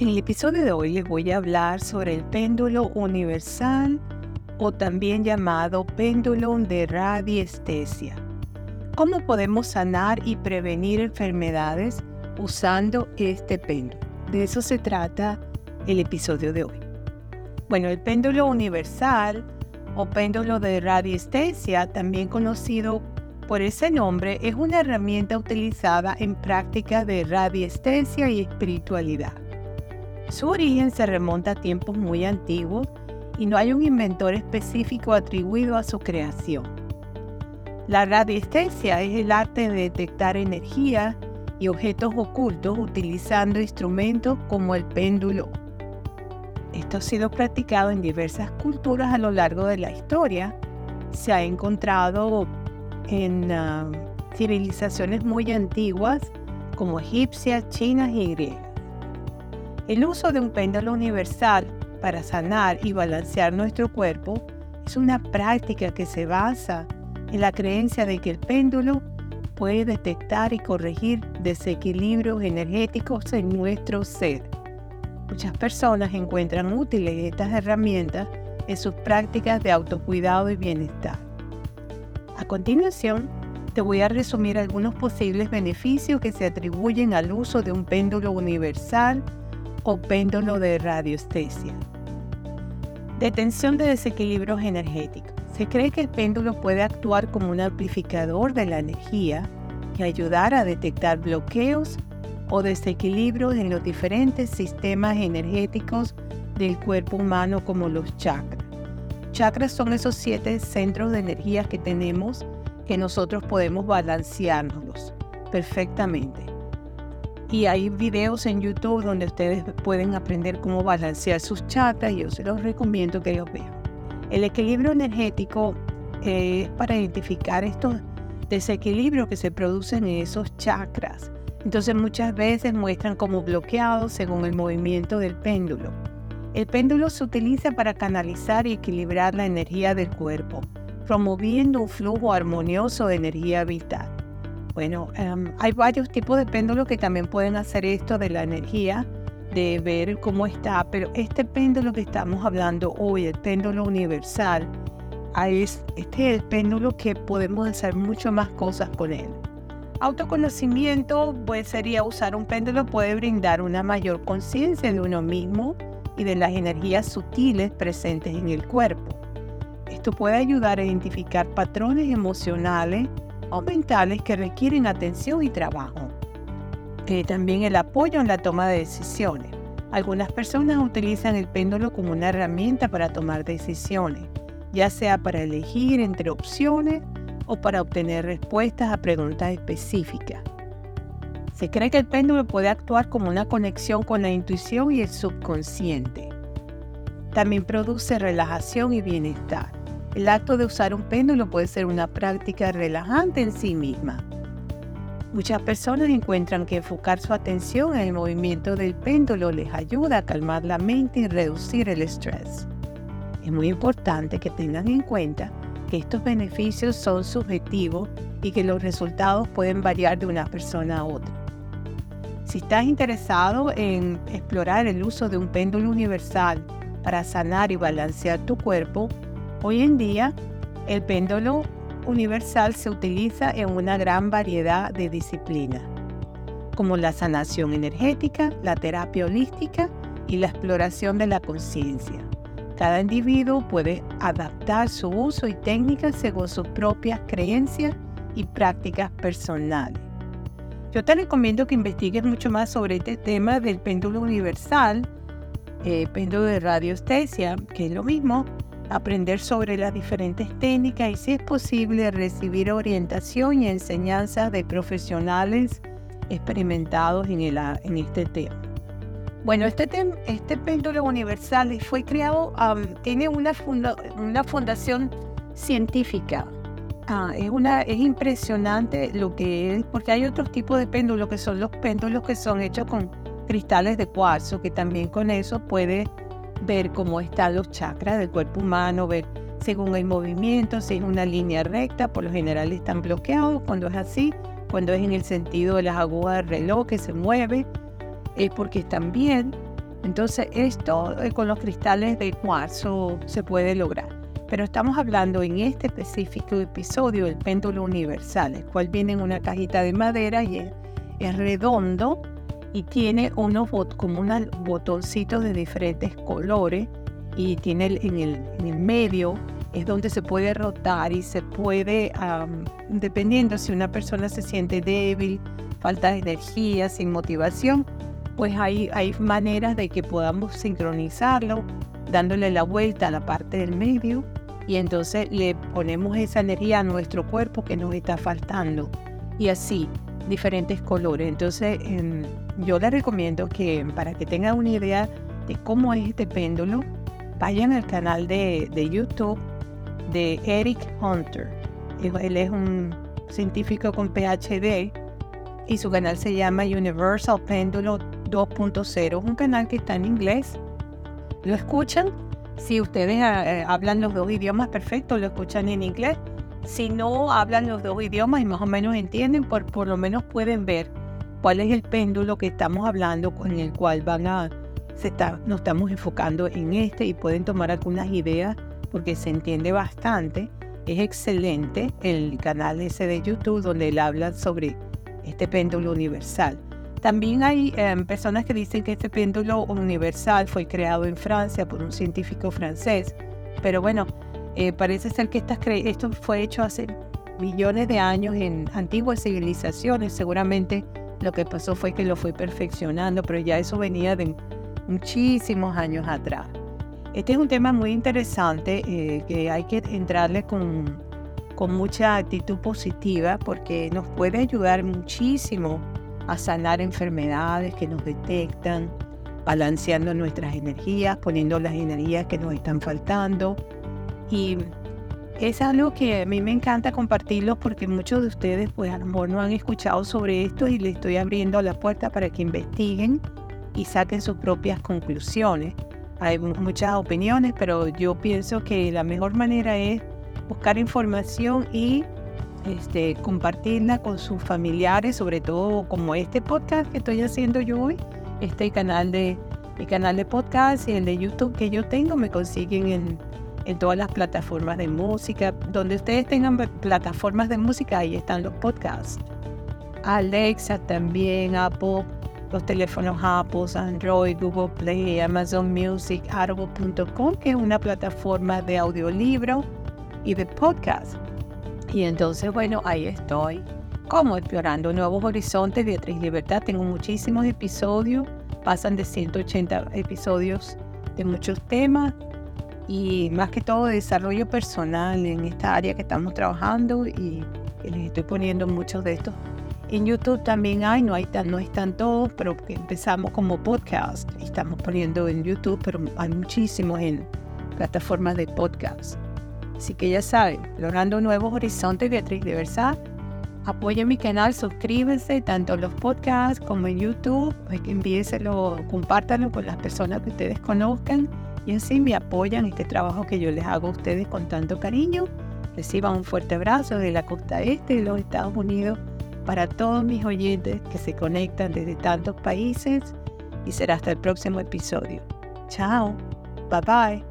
En el episodio de hoy les voy a hablar sobre el péndulo universal o también llamado péndulo de radiestesia. ¿Cómo podemos sanar y prevenir enfermedades usando este péndulo? De eso se trata el episodio de hoy. Bueno, el péndulo universal o péndulo de radiestesia, también conocido por ese nombre, es una herramienta utilizada en prácticas de radiestesia y espiritualidad. Su origen se remonta a tiempos muy antiguos y no hay un inventor específico atribuido a su creación. La radiestesia es el arte de detectar energía y objetos ocultos utilizando instrumentos como el péndulo. Esto ha sido practicado en diversas culturas a lo largo de la historia. Se ha encontrado en ah, civilizaciones muy antiguas como egipcias, chinas y griegas. El uso de un péndulo universal para sanar y balancear nuestro cuerpo es una práctica que se basa en la creencia de que el péndulo puede detectar y corregir desequilibrios energéticos en nuestro ser. Muchas personas encuentran útiles estas herramientas en sus prácticas de autocuidado y bienestar. A continuación, te voy a resumir algunos posibles beneficios que se atribuyen al uso de un péndulo universal o péndulo de radiestesia. Detención de desequilibrios energéticos. Se cree que el péndulo puede actuar como un amplificador de la energía y ayudar a detectar bloqueos o desequilibrios en los diferentes sistemas energéticos del cuerpo humano como los chakras. Chakras son esos siete centros de energía que tenemos que nosotros podemos balancearnos perfectamente. Y hay videos en YouTube donde ustedes pueden aprender cómo balancear sus chakras y yo se los recomiendo que ellos vean. El equilibrio energético es para identificar estos desequilibrios que se producen en esos chakras. Entonces muchas veces muestran como bloqueados según el movimiento del péndulo. El péndulo se utiliza para canalizar y equilibrar la energía del cuerpo, promoviendo un flujo armonioso de energía vital. Bueno, em, hay varios tipos de péndulos que también pueden hacer esto de la energía, de ver cómo está, pero este péndulo que estamos hablando hoy, el péndulo universal, es, este es el péndulo que podemos hacer mucho más cosas con él. Autoconocimiento pues, sería usar un péndulo, puede brindar una mayor conciencia de uno mismo y de las energías sutiles presentes en el cuerpo. Esto puede ayudar a identificar patrones emocionales, o mentales que requieren atención y trabajo. Eh, también el apoyo en la toma de decisiones. Algunas personas utilizan el péndulo como una herramienta para tomar decisiones, ya sea para elegir entre opciones o para obtener respuestas a preguntas específicas. Se cree que el péndulo puede actuar como una conexión con la intuición y el subconsciente. También produce relajación y bienestar. El acto de usar un péndulo puede ser una práctica relajante en sí misma. Muchas personas encuentran que enfocar su atención en el movimiento del péndulo les ayuda a calmar la mente y reducir el estrés. Es muy importante que tengan en cuenta que estos beneficios son subjetivos y que los resultados pueden variar de una persona a otra. Si estás interesado en explorar el uso de un péndulo universal para sanar y balancear tu cuerpo, Hoy en día, el péndulo universal se utiliza en una gran variedad de disciplinas, como la sanación energética, la terapia holística y la exploración de la conciencia. Cada individuo puede adaptar su uso y técnicas según sus propias creencias y prácticas personales. Yo te recomiendo que investigues mucho más sobre este tema del péndulo universal, eh, péndulo de radioestesia, que es lo mismo, aprender sobre las diferentes técnicas y si es posible recibir orientación y enseñanza de profesionales experimentados en, el, en este tema. Bueno, este, este péndulo universal fue creado, tiene una, una fundación científica. Ah, es, una, es impresionante lo que es, porque hay otros tipos de péndulos que son los péndulos que son hechos con cristales de cuarzo, que también con eso puede ver cómo están los chakras del cuerpo humano, ver según el movimiento, si es una línea recta, por lo general están bloqueados, cuando es así, cuando es en el sentido de las agujas del reloj que se mueve, es porque están bien. Entonces esto eh, con los cristales de cuarzo se puede lograr. Pero estamos hablando en este específico episodio del péndulo universal, el cual viene en una cajita de madera y es, redondo y tiene unos como unos botoncitos de diferentes colores y tiene en, el, en el medio es donde se puede rotar y se puede, dependiendo si una persona se siente débil, falta de energía, sin motivación, pues hay, hay maneras de que podamos sincronizarlo, dándole la vuelta a la parte del medio y entonces le ponemos esa energía a nuestro cuerpo que nos está faltando. Y así, diferentes colores. Entonces, em, yo le recomiendo que para que tengan una idea de cómo es este péndulo, vayan al canal de, de YouTube de Eric Hunter. Él es un científico con PhD y su canal se llama Universal Péndulo 2.0. Es un canal que está en inglés. ¿Lo escuchan? Si ustedes eh, hablan los dos idiomas, perfecto, lo escuchan en inglés. Si no hablan los dos idiomas y más o menos entienden, por, por lo menos pueden ver cuál es el péndulo que estamos hablando, con el cual van a, se está, nos estamos enfocando en este y pueden tomar algunas ideas porque se entiende bastante. Es excelente el canal ese de YouTube donde él habla sobre este péndulo universal. También hay em, personas que dicen que este péndulo universal fue creado en Francia por un científico francés, pero bueno, eh, parece ser que esto fue hecho hace millones de años en antiguas civilizaciones. Seguramente lo que pasó fue que lo fue perfeccionando, pero ya eso venía de muchísimos años atrás. Este es un tema muy interesante eh, que hay que entrarle con, con mucha actitud positiva porque nos puede ayudar muchísimo a sanar enfermedades que nos detectan, balanceando nuestras energías, poniendo las energías que nos están faltando. Y es algo que a mí me encanta compartirlo porque muchos de ustedes pues a lo mejor no han escuchado sobre esto y les estoy abriendo la puerta para que investiguen y saquen sus propias conclusiones. Hay muchas opiniones, pero yo pienso que la mejor manera es buscar información y este, compartirla con sus familiares, sobre todo como este podcast que estoy haciendo yo hoy, este canal de mi canal de podcast y el de YouTube que yo tengo me consiguen en, en todas las plataformas de música. Donde ustedes tengan plataformas de música, ahí están los podcasts. Alexa también, Apple los teléfonos Apple, Android, Google Play, Amazon Music, Audible.com, que es una plataforma de audiolibro y de podcast. Y entonces, bueno, ahí estoy, como explorando nuevos horizontes. Beatriz Libertad, tengo muchísimos episodios, pasan de 180 episodios de muchos temas y más que todo desarrollo personal en esta área que estamos trabajando y, les estoy poniendo muchos de estos en YouTube también hay, no, hay no están todos, pero empezamos como podcast. Estamos poniendo en YouTube, pero hay muchísimos en plataformas de podcast. Así que ya saben, logrando nuevos horizontes, Beatriz Diversa. Apoyen mi canal, suscríbanse tanto en los podcasts como en YouTube. Envíeselo, compártanlo con las personas que ustedes conozcan y así me apoyan este trabajo que yo les hago a ustedes con tanto cariño. Reciban un fuerte abrazo de la costa este de los Estados Unidos para todos mis oyentes que se conectan desde tantos países y será hasta el próximo episodio. Chao, bye bye.